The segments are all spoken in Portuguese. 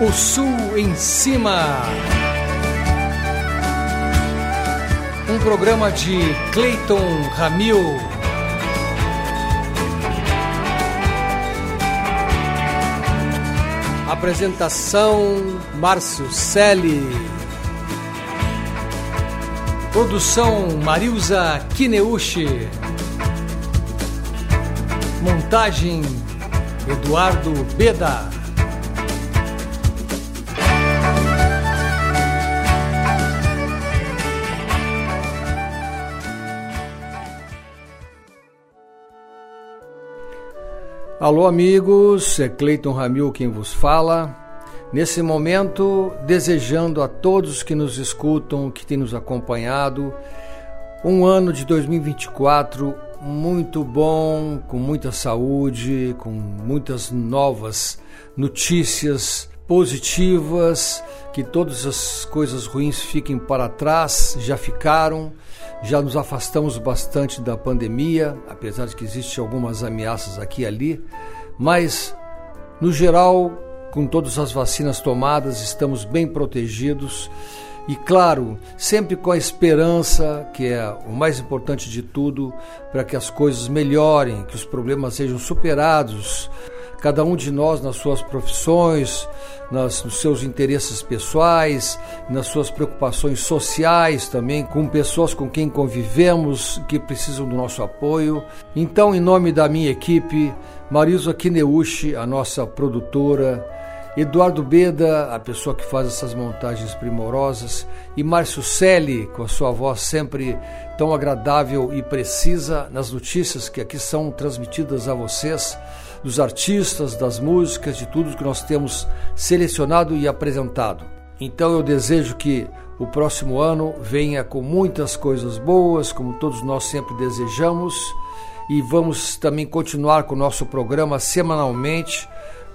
O Sul em Cima. Um programa de Clayton Ramil. Apresentação Márcio Selle. Produção Marilza Kineuchi. Montagem Eduardo Beda. Alô, amigos, é Cleiton Ramil quem vos fala. Nesse momento, desejando a todos que nos escutam, que têm nos acompanhado, um ano de 2024 muito bom, com muita saúde, com muitas novas notícias positivas, que todas as coisas ruins fiquem para trás, já ficaram já nos afastamos bastante da pandemia, apesar de que existem algumas ameaças aqui e ali, mas no geral, com todas as vacinas tomadas, estamos bem protegidos. E claro, sempre com a esperança, que é o mais importante de tudo, para que as coisas melhorem, que os problemas sejam superados, cada um de nós nas suas profissões, nas, nos seus interesses pessoais, nas suas preocupações sociais também, com pessoas com quem convivemos que precisam do nosso apoio. Então, em nome da minha equipe, Marisa Kineuchi, a nossa produtora, Eduardo Beda, a pessoa que faz essas montagens primorosas, e Márcio Selle, com a sua voz sempre tão agradável e precisa nas notícias que aqui são transmitidas a vocês dos artistas, das músicas, de tudo que nós temos selecionado e apresentado. Então eu desejo que o próximo ano venha com muitas coisas boas, como todos nós sempre desejamos, e vamos também continuar com o nosso programa semanalmente,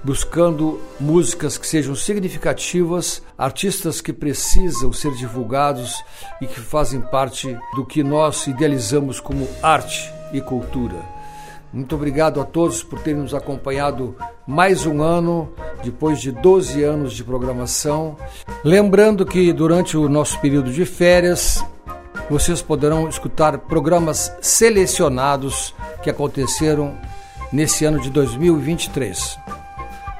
buscando músicas que sejam significativas, artistas que precisam ser divulgados e que fazem parte do que nós idealizamos como arte e cultura. Muito obrigado a todos por terem nos acompanhado mais um ano, depois de 12 anos de programação. Lembrando que durante o nosso período de férias, vocês poderão escutar programas selecionados que aconteceram nesse ano de 2023.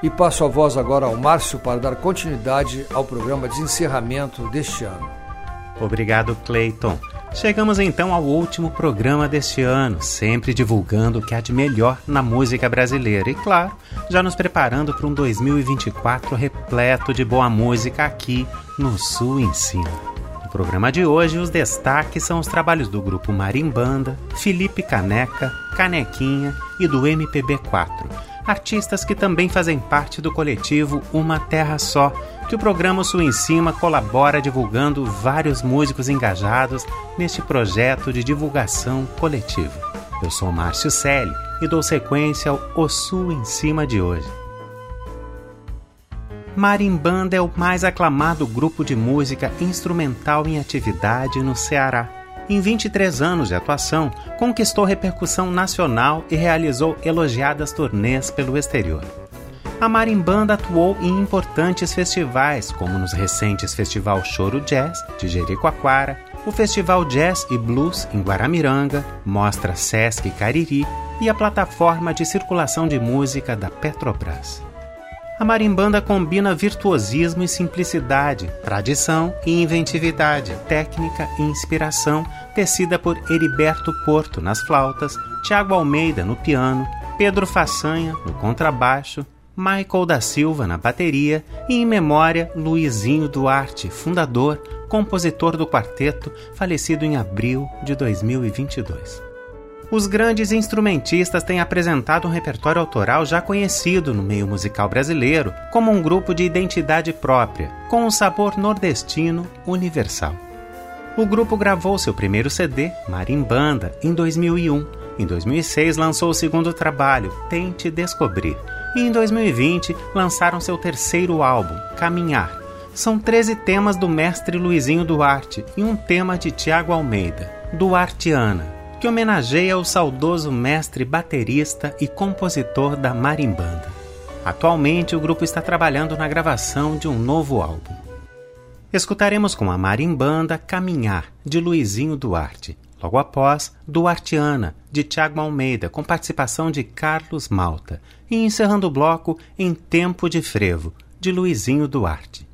E passo a voz agora ao Márcio para dar continuidade ao programa de encerramento deste ano. Obrigado, Clayton. Chegamos então ao último programa deste ano, sempre divulgando o que há de melhor na música brasileira e, claro, já nos preparando para um 2024 repleto de boa música aqui no Sul em Cima. No programa de hoje, os destaques são os trabalhos do grupo Marimbanda, Felipe Caneca, Canequinha e do MPB4 artistas que também fazem parte do coletivo Uma Terra Só, que o programa Sul em Cima colabora divulgando vários músicos engajados neste projeto de divulgação coletiva. Eu sou Márcio Selle e dou sequência ao O Sul em Cima de hoje. Marimbanda é o mais aclamado grupo de música instrumental em atividade no Ceará em 23 anos de atuação, conquistou repercussão nacional e realizou elogiadas turnês pelo exterior. A Marimbanda atuou em importantes festivais, como nos recentes Festival Choro Jazz de Jericoacoara, o Festival Jazz e Blues em Guaramiranga, Mostra Sesc Cariri e a plataforma de circulação de música da Petrobras. A marimbanda combina virtuosismo e simplicidade, tradição e inventividade, técnica e inspiração, tecida por Heriberto Porto nas flautas, Tiago Almeida no piano, Pedro Façanha no contrabaixo, Michael da Silva na bateria e, em memória, Luizinho Duarte, fundador, compositor do quarteto, falecido em abril de 2022 os grandes instrumentistas têm apresentado um repertório autoral já conhecido no meio musical brasileiro como um grupo de identidade própria, com um sabor nordestino universal. O grupo gravou seu primeiro CD, Marimbanda, em 2001. Em 2006 lançou o segundo trabalho, Tente Descobrir. E em 2020 lançaram seu terceiro álbum, Caminhar. São 13 temas do mestre Luizinho Duarte e um tema de Tiago Almeida, Duartiana que homenageia o saudoso mestre baterista e compositor da marimbanda. Atualmente, o grupo está trabalhando na gravação de um novo álbum. Escutaremos com a Marimbanda Caminhar, de Luizinho Duarte. Logo após, Duartiana, de Tiago Almeida, com participação de Carlos Malta. E encerrando o bloco, Em Tempo de Frevo, de Luizinho Duarte.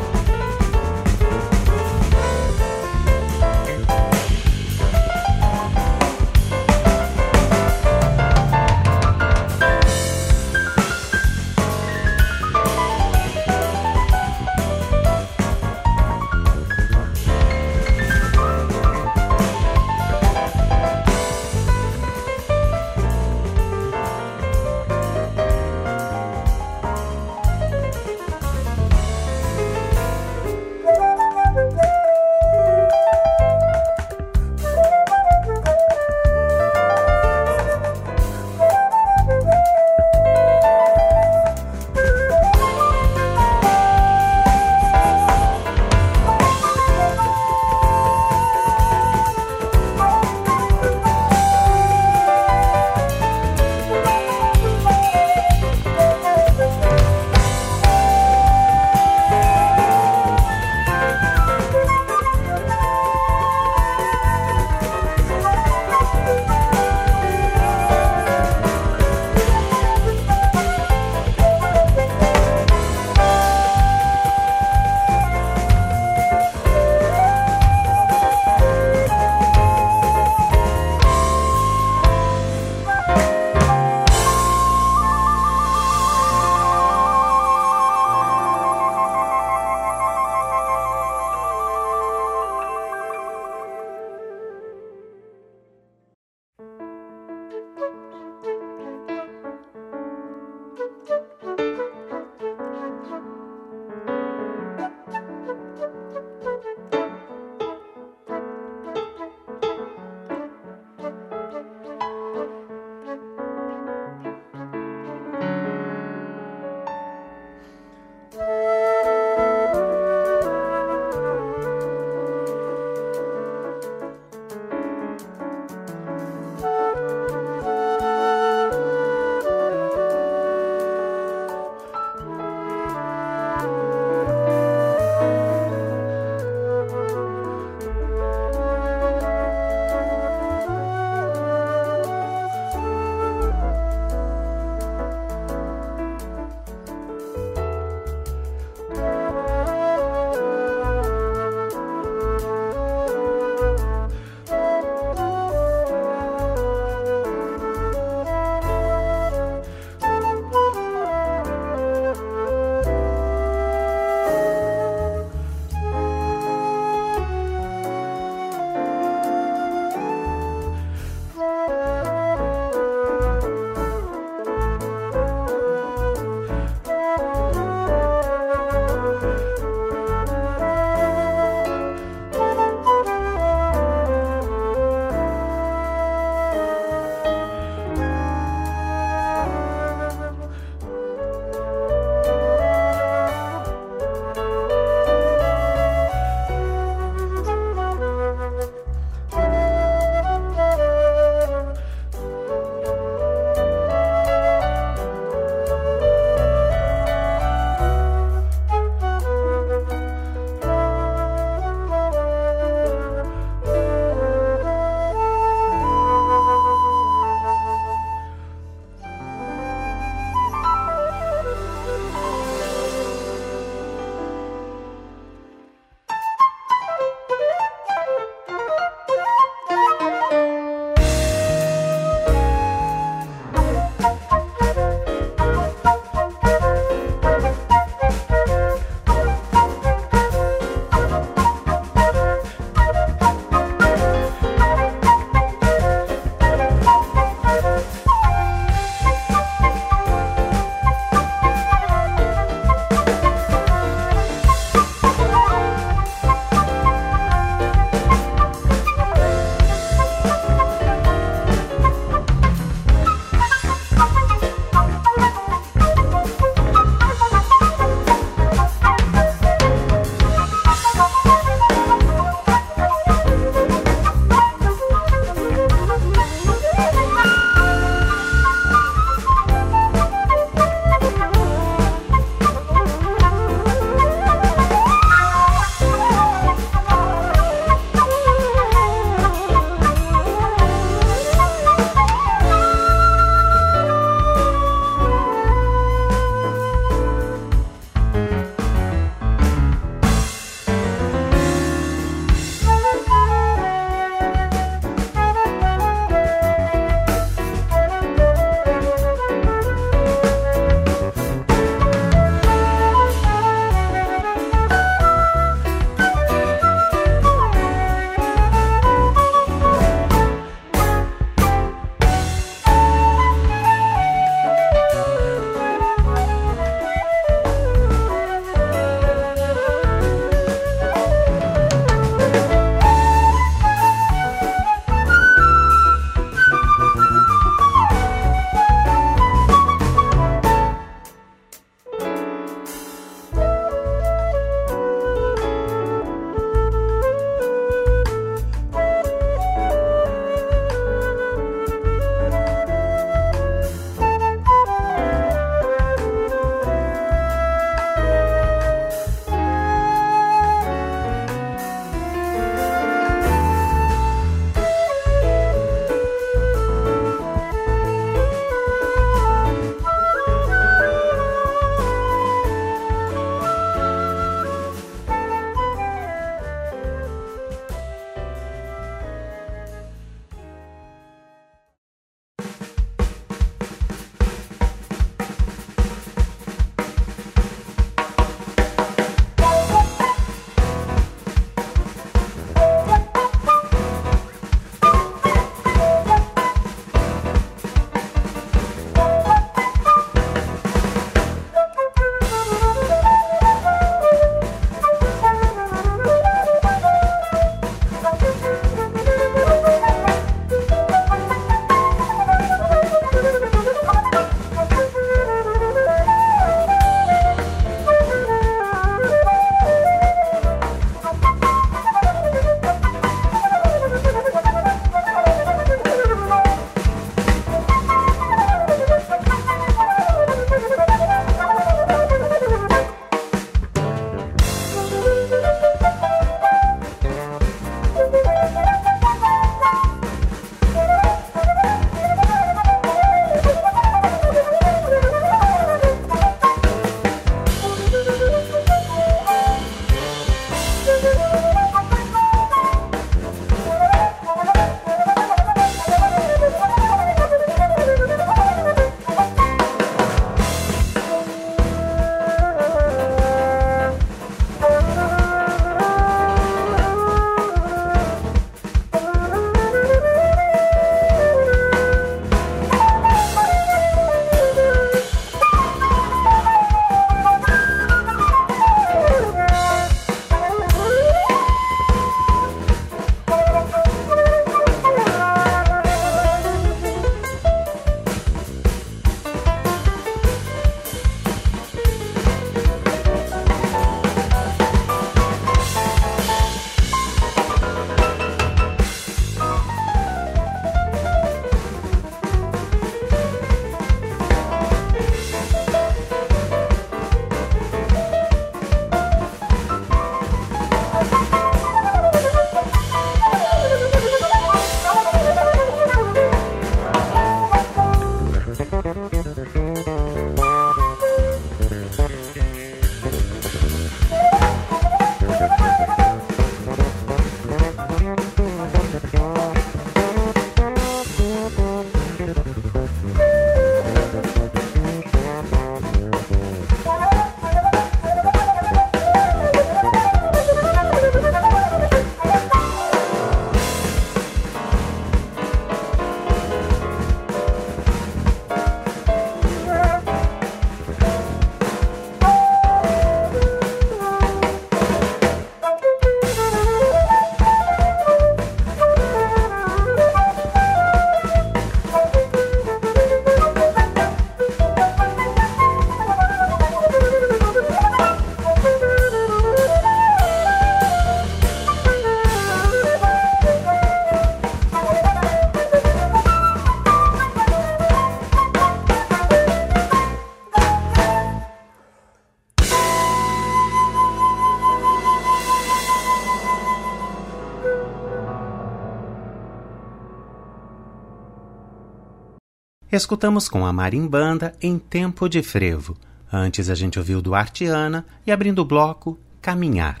Escutamos com a Marimbanda em Tempo de Frevo. Antes a gente ouviu Duartiana e abrindo o bloco, Caminhar.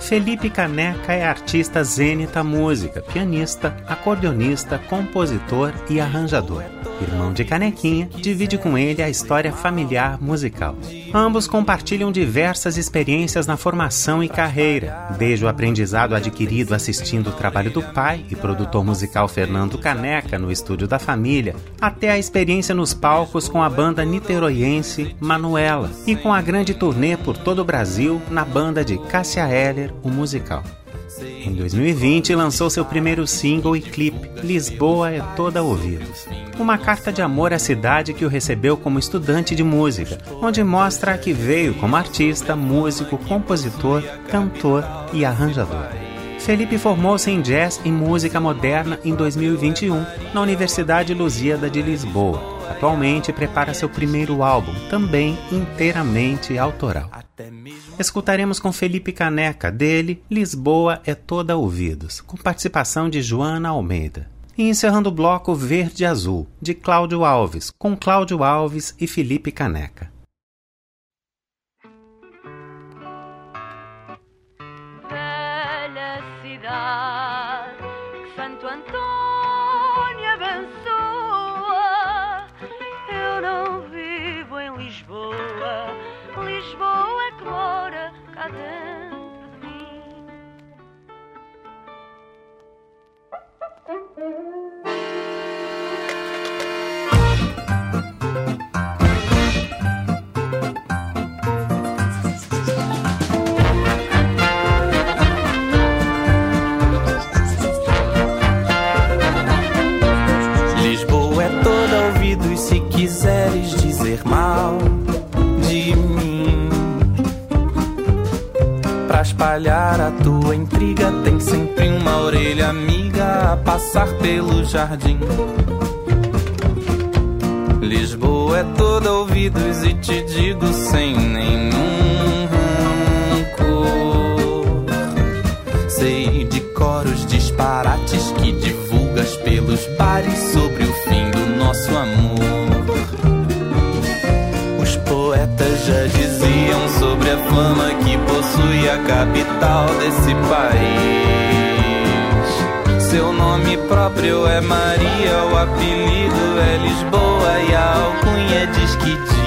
Felipe Caneca é artista zênita música, pianista, acordeonista, compositor e arranjador. Irmão de Canequinha, divide com ele a história familiar musical. Ambos compartilham diversas experiências na formação e carreira, desde o aprendizado adquirido assistindo o trabalho do pai e produtor musical Fernando Caneca no estúdio da família, até a experiência nos palcos com a banda niteroiense Manuela e com a grande turnê por todo o Brasil na banda de Cássia Heller o musical. Em 2020, lançou seu primeiro single e clipe, Lisboa é Toda Ouvidos. Uma carta de amor à cidade que o recebeu como estudante de música, onde mostra que veio como artista, músico, compositor, cantor e arranjador. Felipe formou-se em jazz e música moderna em 2021 na Universidade Lusíada de Lisboa. Atualmente prepara seu primeiro álbum, também inteiramente autoral. Escutaremos com Felipe Caneca, dele Lisboa é toda ouvidos, com participação de Joana Almeida. E encerrando o bloco Verde Azul, de Cláudio Alves, com Cláudio Alves e Felipe Caneca. Quiseres dizer mal de mim. Pra espalhar a tua intriga, tem sempre uma orelha amiga a passar pelo jardim. Lisboa é toda ouvidos e te digo sem nenhum rancor. Sei de coros disparates que divulgas pelos bares sobre o fim do nosso amor. Fama que possui a capital desse país. Seu nome próprio é Maria, o apelido é Lisboa e a alcunha diz que diz.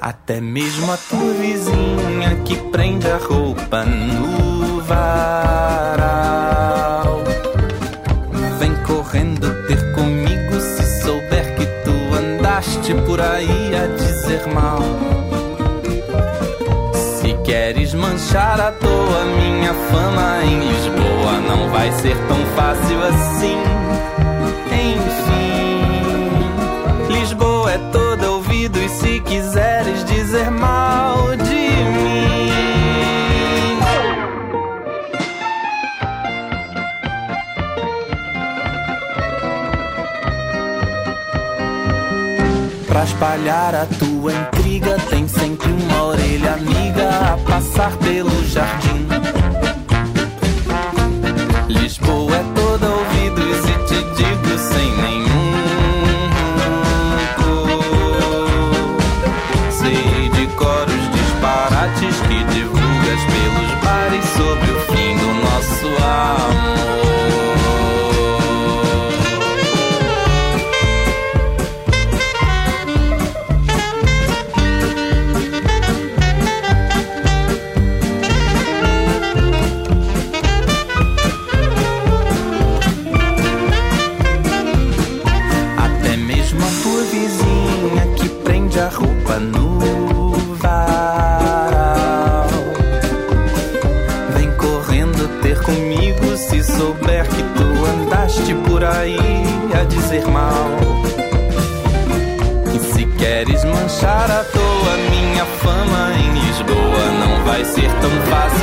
Até mesmo a tua vizinha que prende a roupa no varal. Vem correndo ter comigo se souber que tu andaste por aí a dizer mal. Manchar à toa minha fama em Lisboa, não vai ser tão fácil assim. Enfim, Lisboa é toda ouvido e se quiseres dizer mal de mim. Pra espalhar a tua intriga, tem sempre uma orelha amiga a passar pelo jardim. Lisboa é toda ouvidos e te digo sem nenhum queres manchar à toa minha fama em Lisboa, não vai ser tão fácil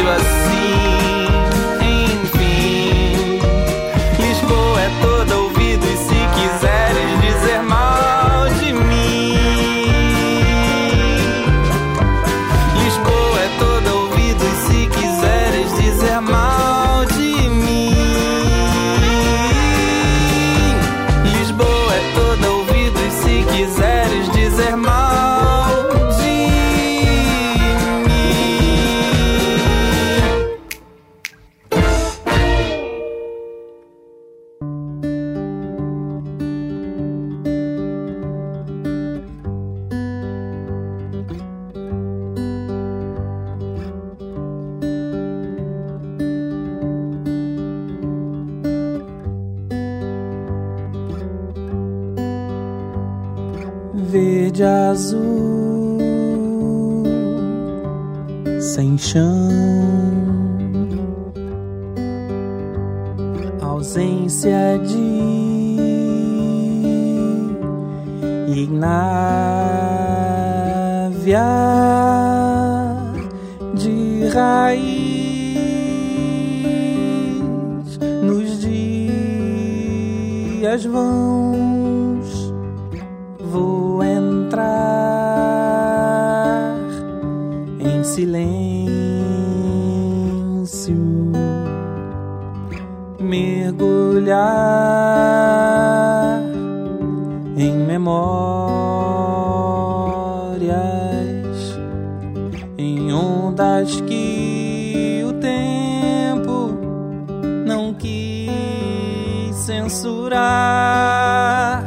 censurar,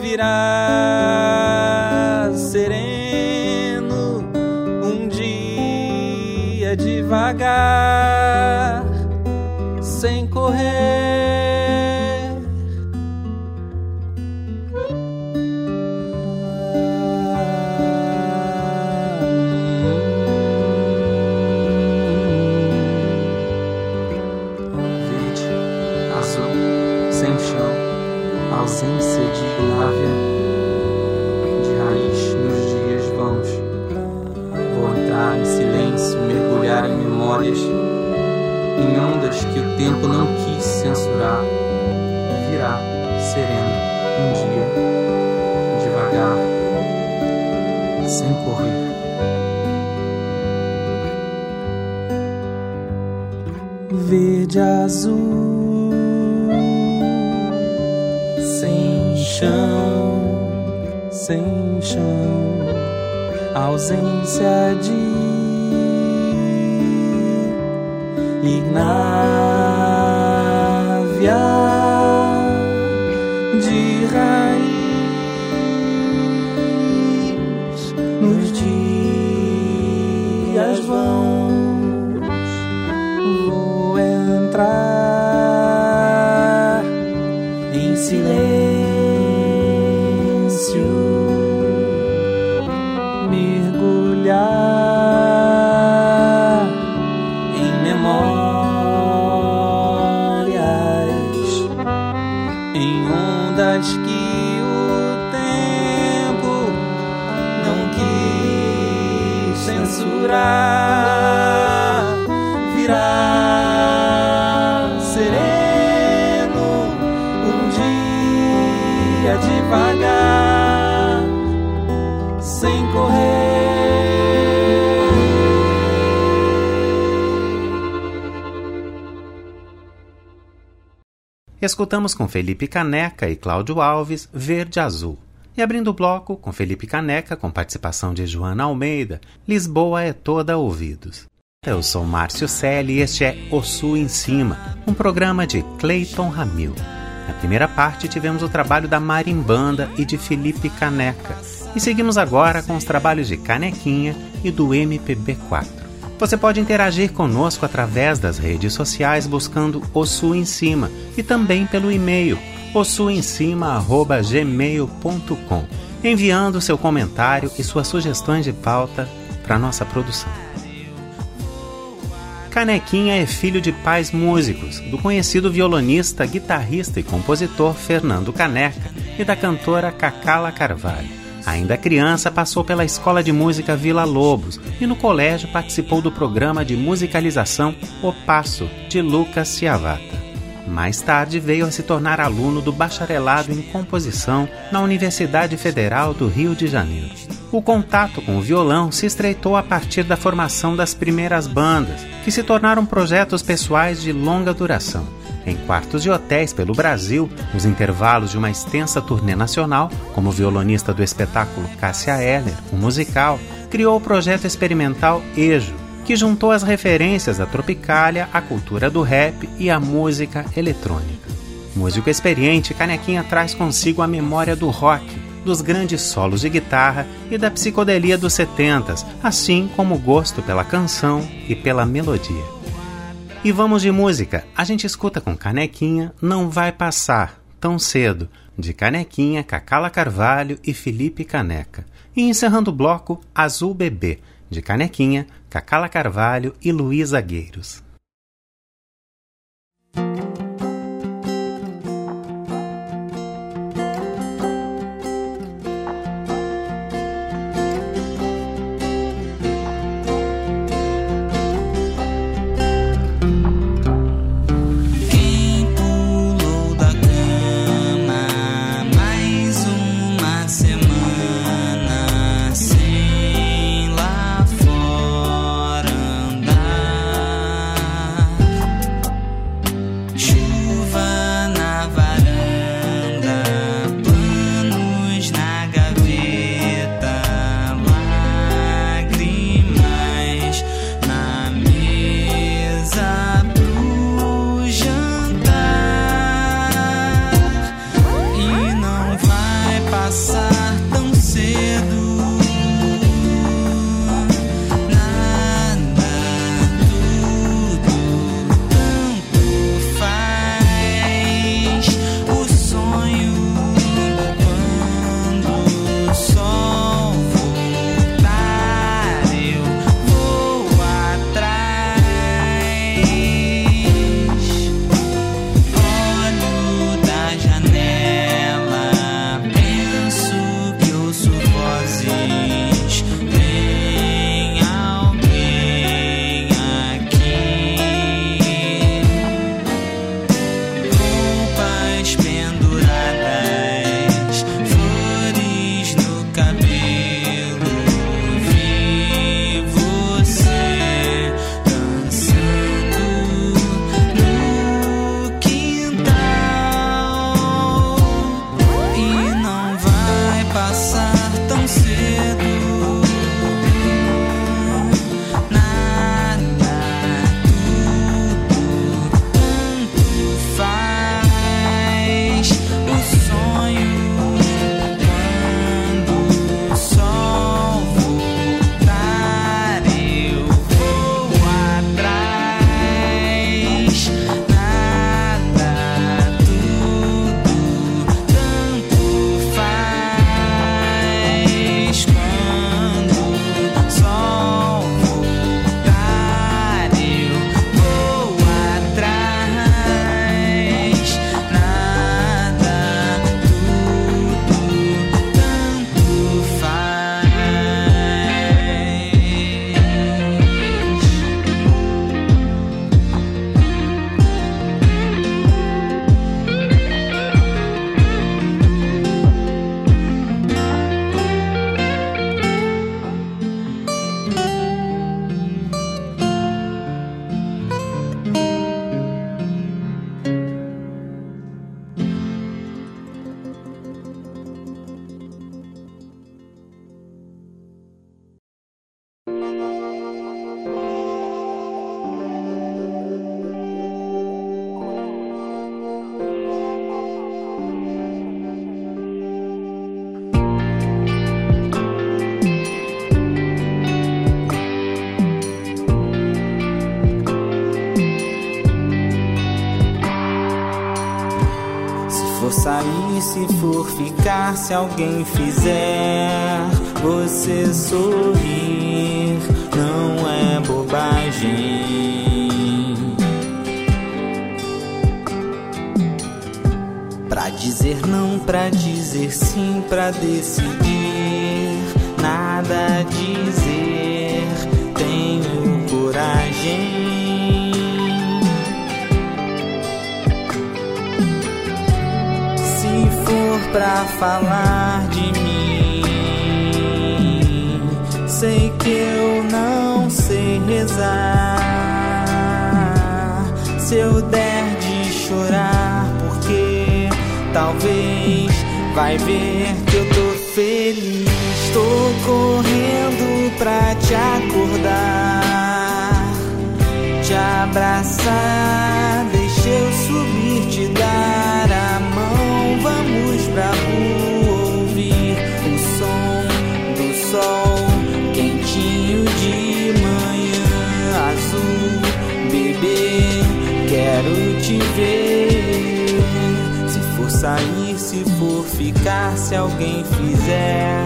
virá sereno um dia devagar, o tempo não quis censurar. Virá sereno um dia, devagar, sem correr. Verde azul sem chão, sem chão, ausência de Ignávia em ondas que o tempo não quis censurar. Escutamos com Felipe Caneca e Cláudio Alves Verde Azul. E abrindo o bloco com Felipe Caneca, com participação de Joana Almeida, Lisboa é toda ouvidos. Eu sou Márcio Selle e este é O Sul em Cima, um programa de Clayton Ramil. Na primeira parte tivemos o trabalho da Marimbanda e de Felipe Caneca. E seguimos agora com os trabalhos de Canequinha e do MPB4. Você pode interagir conosco através das redes sociais buscando O Sul em Cima e também pelo e-mail ossuemcima@gmail.com, enviando seu comentário e suas sugestões de pauta para nossa produção. Canequinha é filho de pais músicos, do conhecido violonista, guitarrista e compositor Fernando Caneca e da cantora Cacala Carvalho. Ainda criança, passou pela Escola de Música Vila Lobos e no colégio participou do programa de musicalização O Passo, de Lucas Ciavata. Mais tarde veio a se tornar aluno do bacharelado em composição na Universidade Federal do Rio de Janeiro. O contato com o violão se estreitou a partir da formação das primeiras bandas, que se tornaram projetos pessoais de longa duração. Em quartos de hotéis pelo Brasil, nos intervalos de uma extensa turnê nacional, como violonista do espetáculo Cássia Eller, o musical, criou o projeto experimental Ejo, que juntou as referências da Tropicália, a cultura do rap e a música eletrônica. Músico experiente, Canequinha traz consigo a memória do rock, dos grandes solos de guitarra e da psicodelia dos setentas, assim como o gosto pela canção e pela melodia. E vamos de música. A gente escuta com Canequinha Não Vai Passar, Tão Cedo, de Canequinha, Cacala Carvalho e Felipe Caneca. E encerrando o bloco, Azul Bebê, de Canequinha, Cacala Carvalho e Luísa Gueiros. se for ficar, se alguém fizer você sorrir, Pra dizer não, pra dizer sim, pra decidir, nada dizer, tenho coragem. pra falar de mim. Sei que eu Se eu der de chorar, porque talvez vai ver que eu tô feliz. Tô correndo pra te acordar, te abraçar. Se for sair, se for ficar, se alguém fizer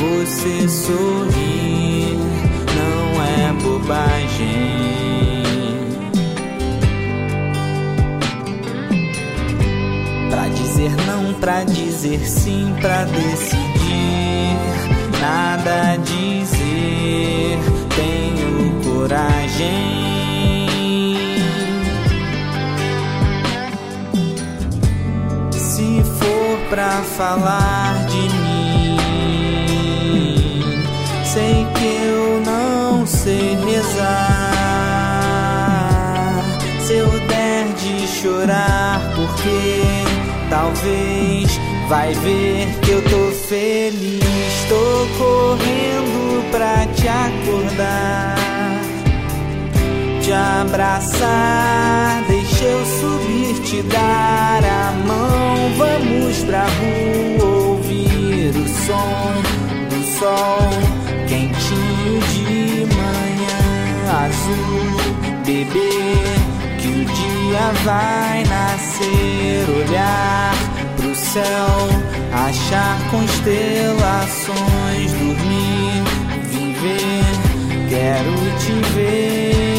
você sorrir, não é bobagem. Pra dizer não, pra dizer sim, pra decidir, nada dizer, tenho coragem. Pra falar de mim. Sei que eu não sei rezar. Se eu der de chorar, porque talvez vai ver que eu tô feliz. Tô correndo pra te acordar te abraçar, deixa eu subir, te dar a mão. Vamos pra rua ouvir o som do sol quentinho de manhã azul, beber que o dia vai nascer, olhar pro céu, achar constelações, dormir, viver. Quero te ver.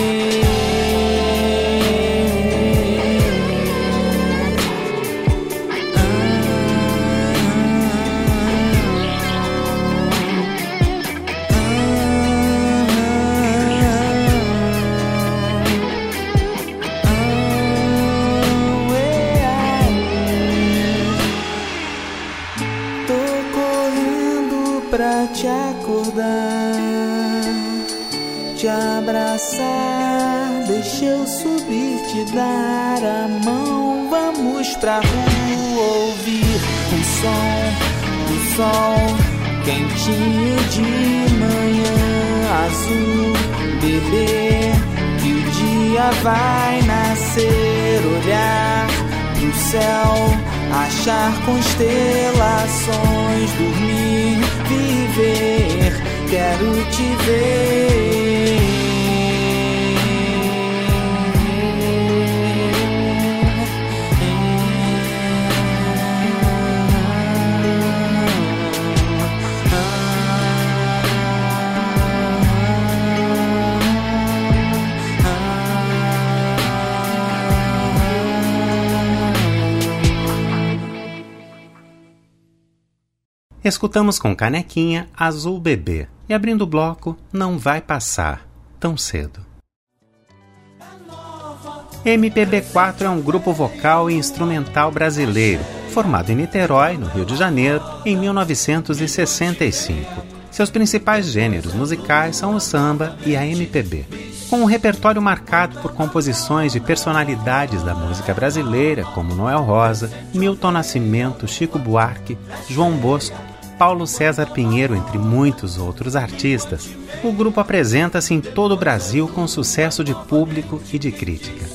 Deixa eu subir, te dar a mão. Vamos pra rua ouvir o som do sol quentinho de manhã azul. Beber que o dia vai nascer, olhar pro céu, achar constelações, dormir, viver. Quero te ver. Escutamos com Canequinha Azul Bebê e abrindo o bloco Não Vai Passar Tão Cedo. MPB4 é um grupo vocal e instrumental brasileiro, formado em Niterói, no Rio de Janeiro, em 1965. Seus principais gêneros musicais são o samba e a MPB. Com um repertório marcado por composições de personalidades da música brasileira, como Noel Rosa, Milton Nascimento, Chico Buarque, João Bosco, Paulo César Pinheiro, entre muitos outros artistas, o grupo apresenta-se em todo o Brasil com sucesso de público e de crítica.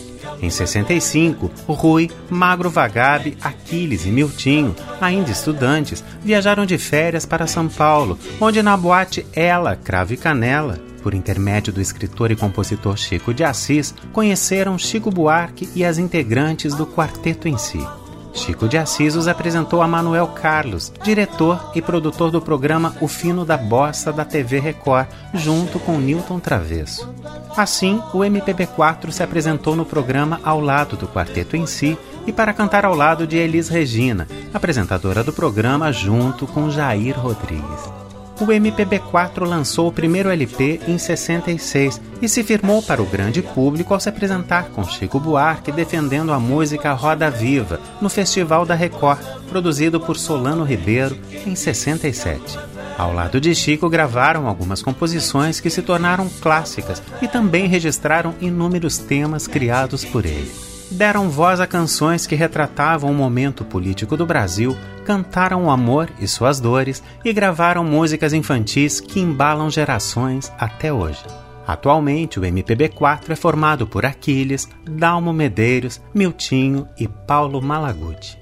Em 65, Rui, Magro Vagabe, Aquiles e Miltinho, ainda estudantes, viajaram de férias para São Paulo, onde na boate Ela, Cravo e Canela, por intermédio do escritor e compositor Chico de Assis, conheceram Chico Buarque e as integrantes do quarteto em si. Chico de Assis os apresentou a Manuel Carlos, diretor e produtor do programa O Fino da Bossa da TV Record, junto com Newton Travesso. Assim, o MPB4 se apresentou no programa ao lado do quarteto em si e para cantar ao lado de Elis Regina, apresentadora do programa junto com Jair Rodrigues o MPB4 lançou o primeiro LP em 66 e se firmou para o grande público ao se apresentar com Chico Buarque defendendo a música Roda Viva no Festival da Record, produzido por Solano Ribeiro em 67. Ao lado de Chico, gravaram algumas composições que se tornaram clássicas e também registraram inúmeros temas criados por ele deram voz a canções que retratavam o momento político do Brasil, cantaram o amor e suas dores e gravaram músicas infantis que embalam gerações até hoje. Atualmente, o MPB4 é formado por Aquiles, Dalmo Medeiros, Miltinho e Paulo Malaguti.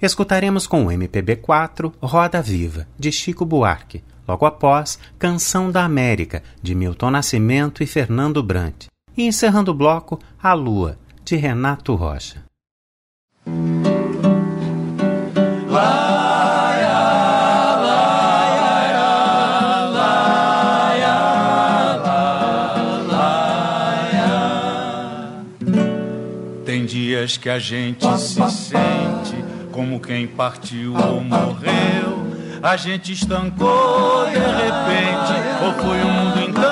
Escutaremos com o MPB4 Roda Viva, de Chico Buarque, logo após Canção da América, de Milton Nascimento e Fernando Brant. E encerrando o bloco, A Lua, de Renato Rocha. Tem dias que a gente se sente como quem partiu ou morreu. A gente estancou de repente, ou foi o mundo então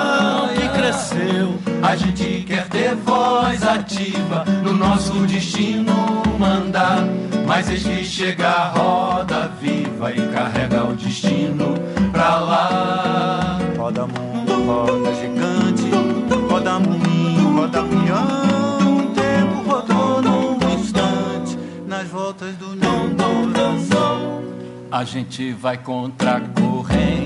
cresceu. A gente quer ter voz ativa no nosso destino mandar. Mas eis que chega a roda viva e carrega o destino pra lá. Roda mundo, roda gigante, roda moinho, roda peão. O tempo rodou num instante, nas voltas do não coração. A gente vai contra a corrente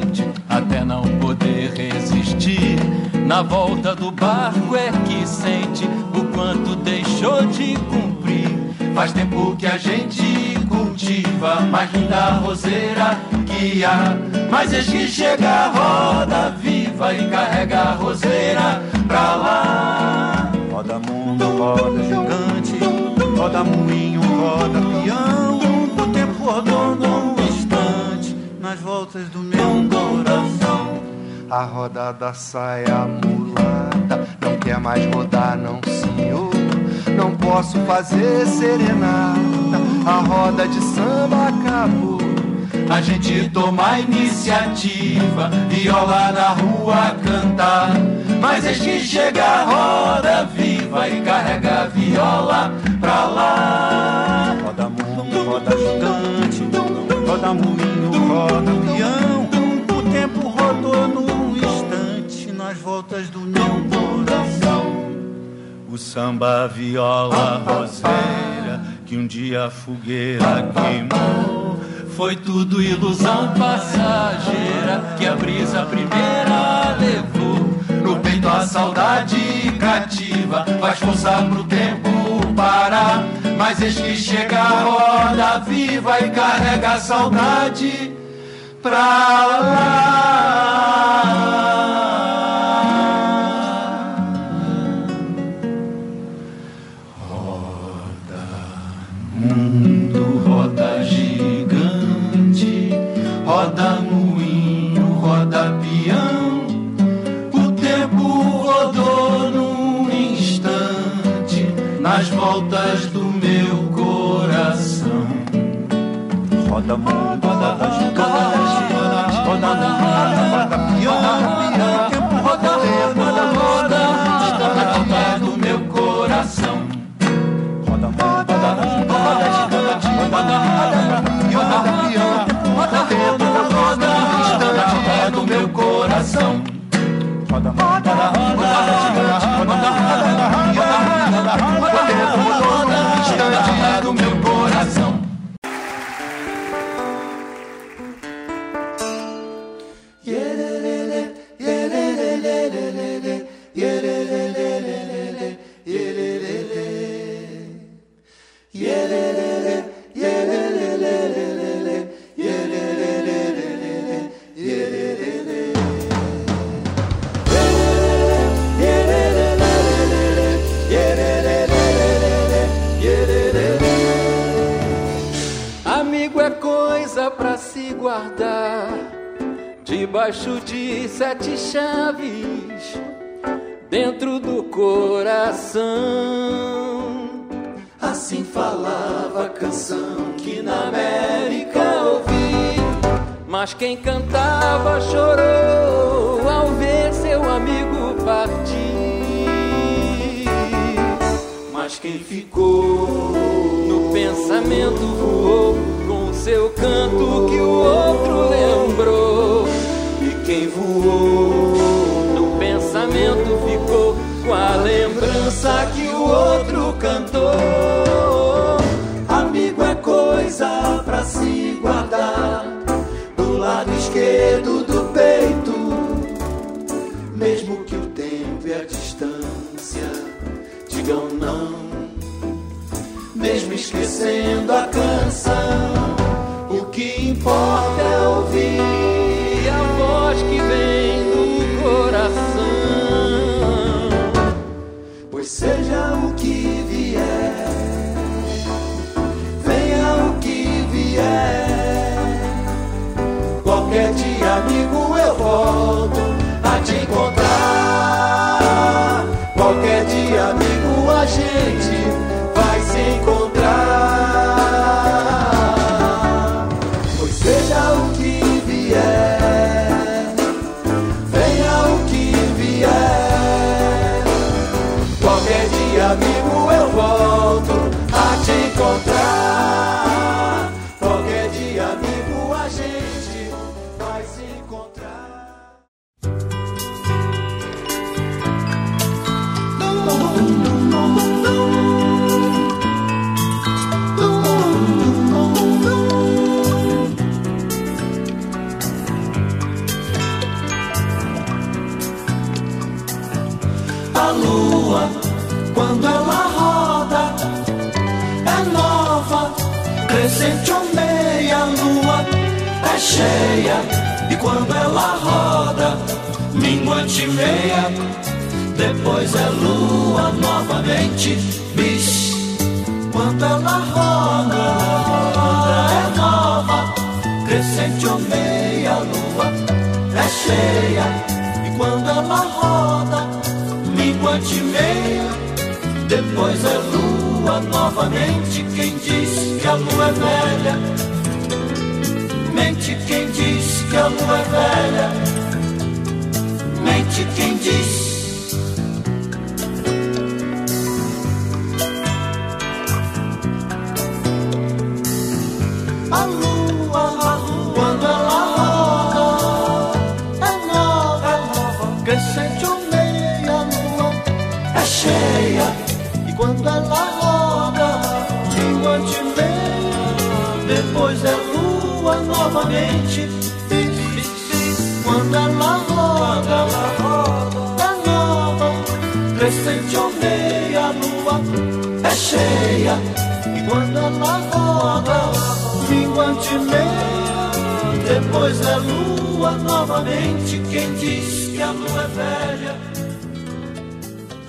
até não poder resistir. Na volta do barco é que sente o quanto deixou de cumprir. Faz tempo que a gente cultiva mais linda roseira que há. Mas eis que chega a roda viva e carrega a roseira pra lá. Roda mundo, roda gigante, roda moinho, roda peão. Nas voltas do meu coração. A rodada sai amulada, não quer mais rodar, não senhor. Não posso fazer serenata, a roda de samba acabou. A gente toma iniciativa, viola na rua cantar. Mas eis que chega a roda viva e carrega a viola pra lá. Roda mundo, roda gigante, roda moinho, peão. O tempo rodou num instante, nas voltas do meu coração. O samba, a viola, a roseira, que um dia a fogueira queimou. Foi tudo ilusão passageira que a brisa primeira levou. No peito a saudade cativa, faz força pro tempo parar. Mas eis que chega a roda viva e carrega a saudade pra lá. Mundo roda gigante, roda moinho, roda peão. O tempo rodou num instante, nas voltas do meu coração. Roda mundo, depois é lua novamente, bis. Quando ela roda, é nova, crescente ou meia lua, é cheia. E quando ela roda, minguante meia, depois é lua novamente. Quem diz que a lua é velha, mente quem diz que a lua é velha, mente quem diz. Bis, bis. Quando ela roda, é nova, crescente ou meia lua, é cheia. E quando ela roda, minguante meia, depois é lua novamente. Quem diz que a lua é velha?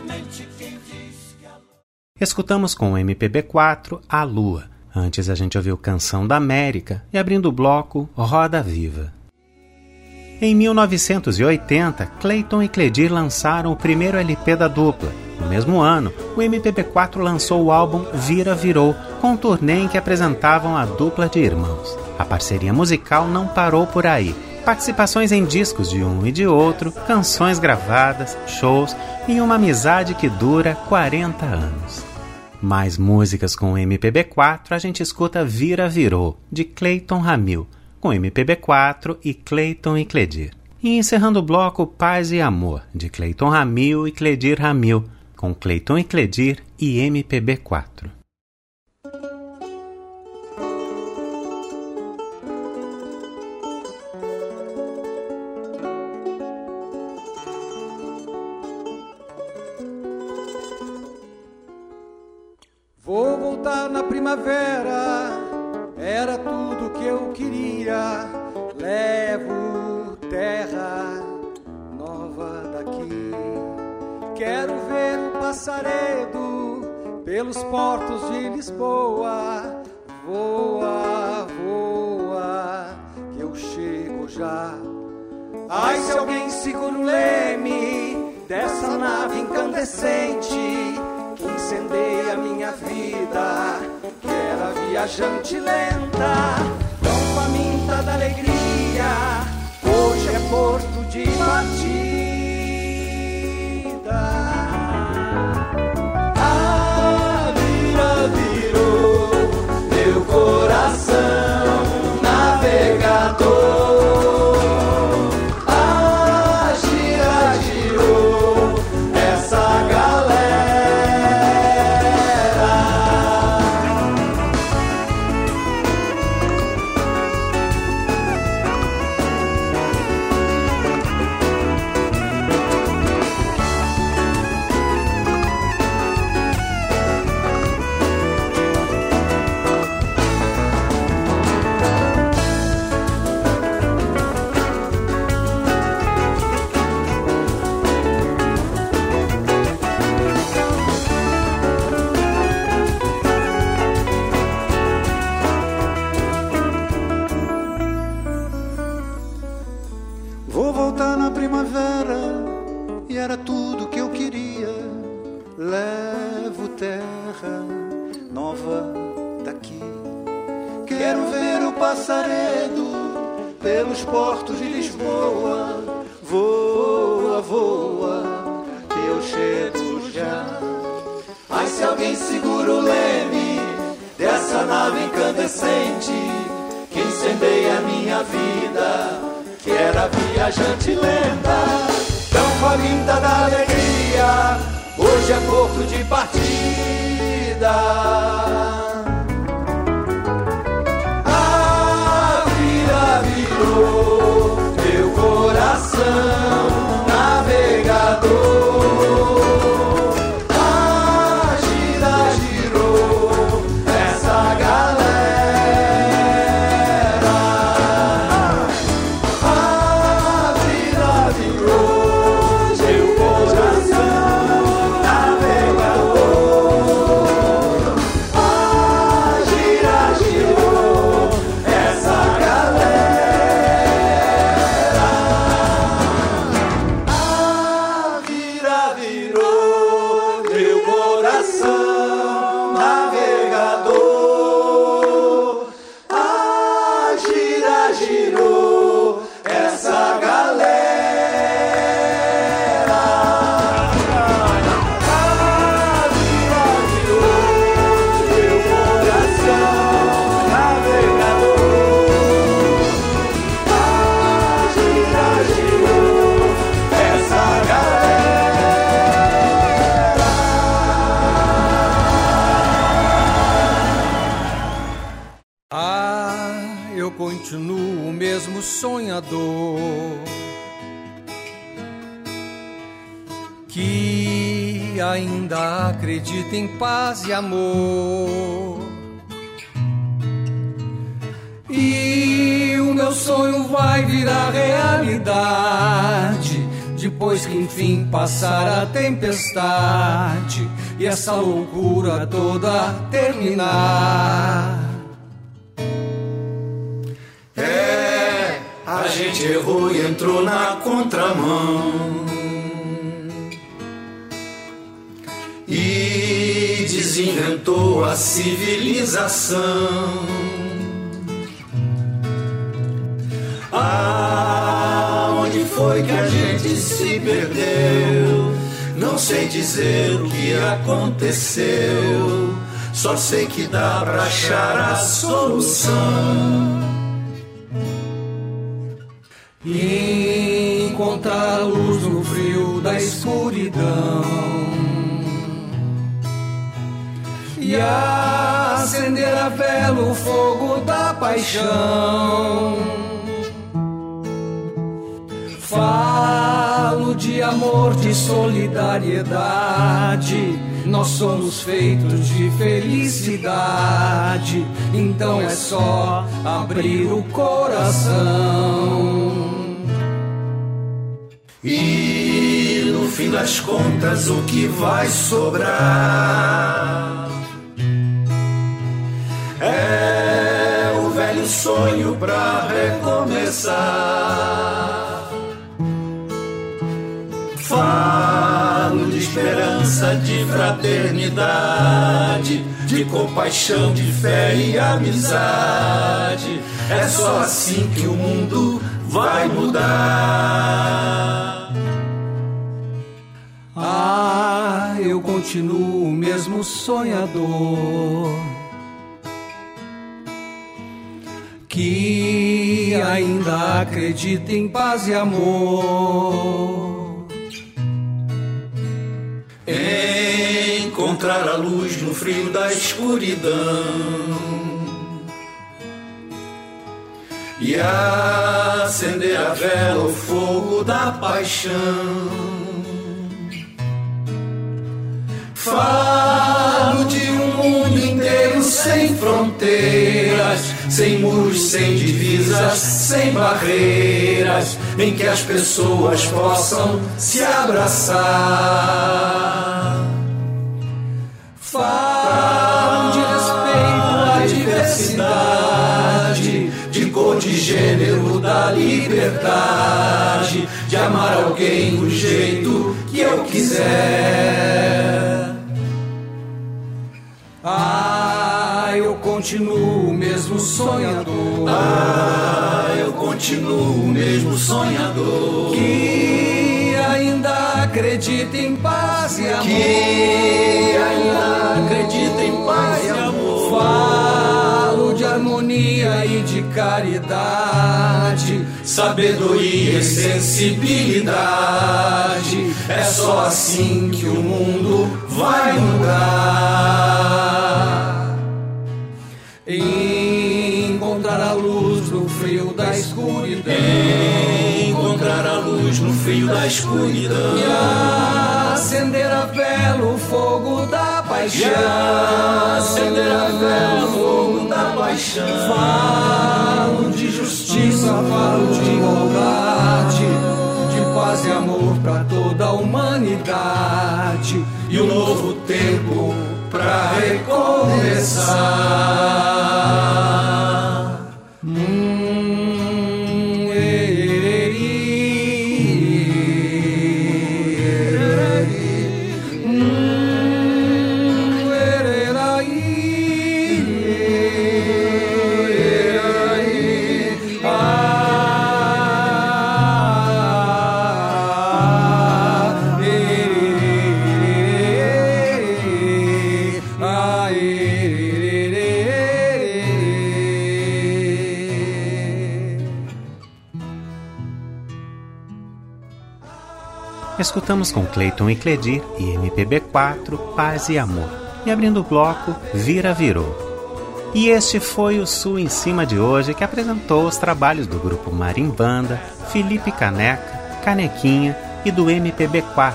Mente Escutamos com o MPB4 A Lua. Antes a gente ouviu Canção da América e abrindo o bloco Roda Viva. Em 1980, Clayton e Cledir lançaram o primeiro LP da dupla. No mesmo ano, o MPB4 lançou o álbum Vira Virou, com um turnê em que apresentavam a dupla de irmãos. A parceria musical não parou por aí. Participações em discos de um e de outro, canções gravadas, shows e uma amizade que dura 40 anos. Mais músicas com o MPB4 a gente escuta Vira Virou, de Clayton Ramil, com MPB4 e Clayton e Cledir. E encerrando o bloco Paz e Amor, de Clayton Ramil e Cledir Ramil, com Clayton e Cledir e MPB4. Em paz e amor. E o meu sonho vai virar realidade. Depois que enfim passar a tempestade e essa loucura toda terminar. É, a gente errou e entrou na contramão. Desinventou a civilização. Ah, onde foi que a gente se perdeu? Não sei dizer o que aconteceu, só sei que dá pra achar a solução. E encontrar a luz no frio da escuridão e acender a vela o fogo da paixão. Falo de amor, de solidariedade. Nós somos feitos de felicidade, então é só abrir o coração. E no fim das contas, o que vai sobrar? É o velho sonho pra recomeçar. Falo de esperança, de fraternidade, de compaixão, de fé e amizade. É só assim que o mundo vai mudar. Ah, eu continuo o mesmo sonhador que ainda acredita em paz e amor. Encontrar a luz no frio da escuridão e acender a vela, o fogo da paixão. Falo de um mundo inteiro sem fronteiras, sem muros, sem divisas, sem barreiras, em que as pessoas possam se abraçar. Falo de respeito à diversidade, de cor, de gênero, da liberdade, de amar alguém do jeito que eu quiser. Ah. Continuo mesmo sonhador. Ah, eu continuo mesmo sonhador. Que ainda acredita em paz e amor. Que ainda acredita em paz e amor. Falo de harmonia e de caridade, sabedoria e sensibilidade. É só assim que o mundo vai mudar. Encontrar a luz no frio da escuridão. Encontrar a luz no frio da escuridão. E acender a vela o fogo da paixão. E acender a vela o fogo da paixão. Falo de justiça, falo de igualdade, de paz e amor para toda a humanidade. E um novo tempo pra recomeçar. Escutamos com Cleiton e Cledir e MPB4 Paz e Amor. E abrindo o bloco, Vira Virou. E este foi o Sul em Cima de hoje que apresentou os trabalhos do grupo Marimbanda, Felipe Caneca, Canequinha e do MPB4,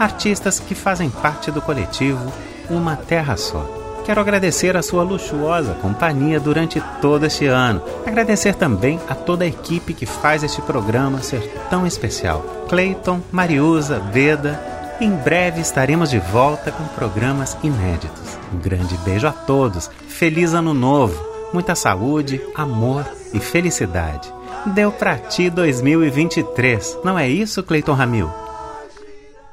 artistas que fazem parte do coletivo Uma Terra Só. Quero agradecer a sua luxuosa companhia durante todo este ano. Agradecer também a toda a equipe que faz este programa ser tão especial. Clayton, Mariusa, Veda. Em breve estaremos de volta com programas inéditos. Um grande beijo a todos. Feliz ano novo. Muita saúde, amor e felicidade. Deu pra ti 2023. Não é isso, Clayton Ramil?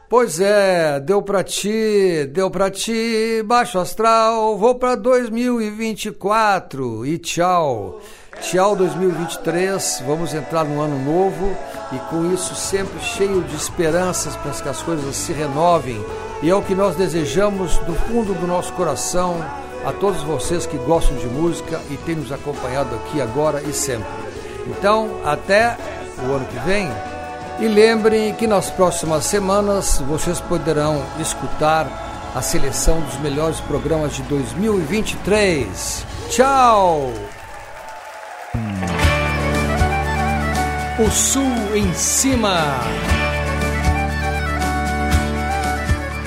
Pois é, deu pra ti, deu pra ti, baixo astral, vou pra 2024 e tchau. Tchau 2023, vamos entrar no ano novo e com isso sempre cheio de esperanças para que as coisas se renovem. E é o que nós desejamos do fundo do nosso coração a todos vocês que gostam de música e têm nos acompanhado aqui agora e sempre. Então, até o ano que vem. E lembrem que nas próximas semanas vocês poderão escutar a seleção dos melhores programas de 2023. Tchau! O Sul em Cima.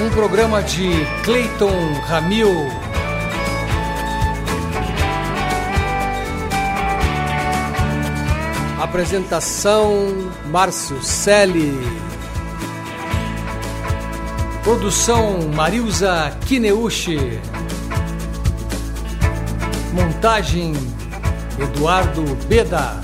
Um programa de Clayton Ramil. Apresentação Márcio Selle. Produção Marilza Kineuchi. Montagem Eduardo Beda.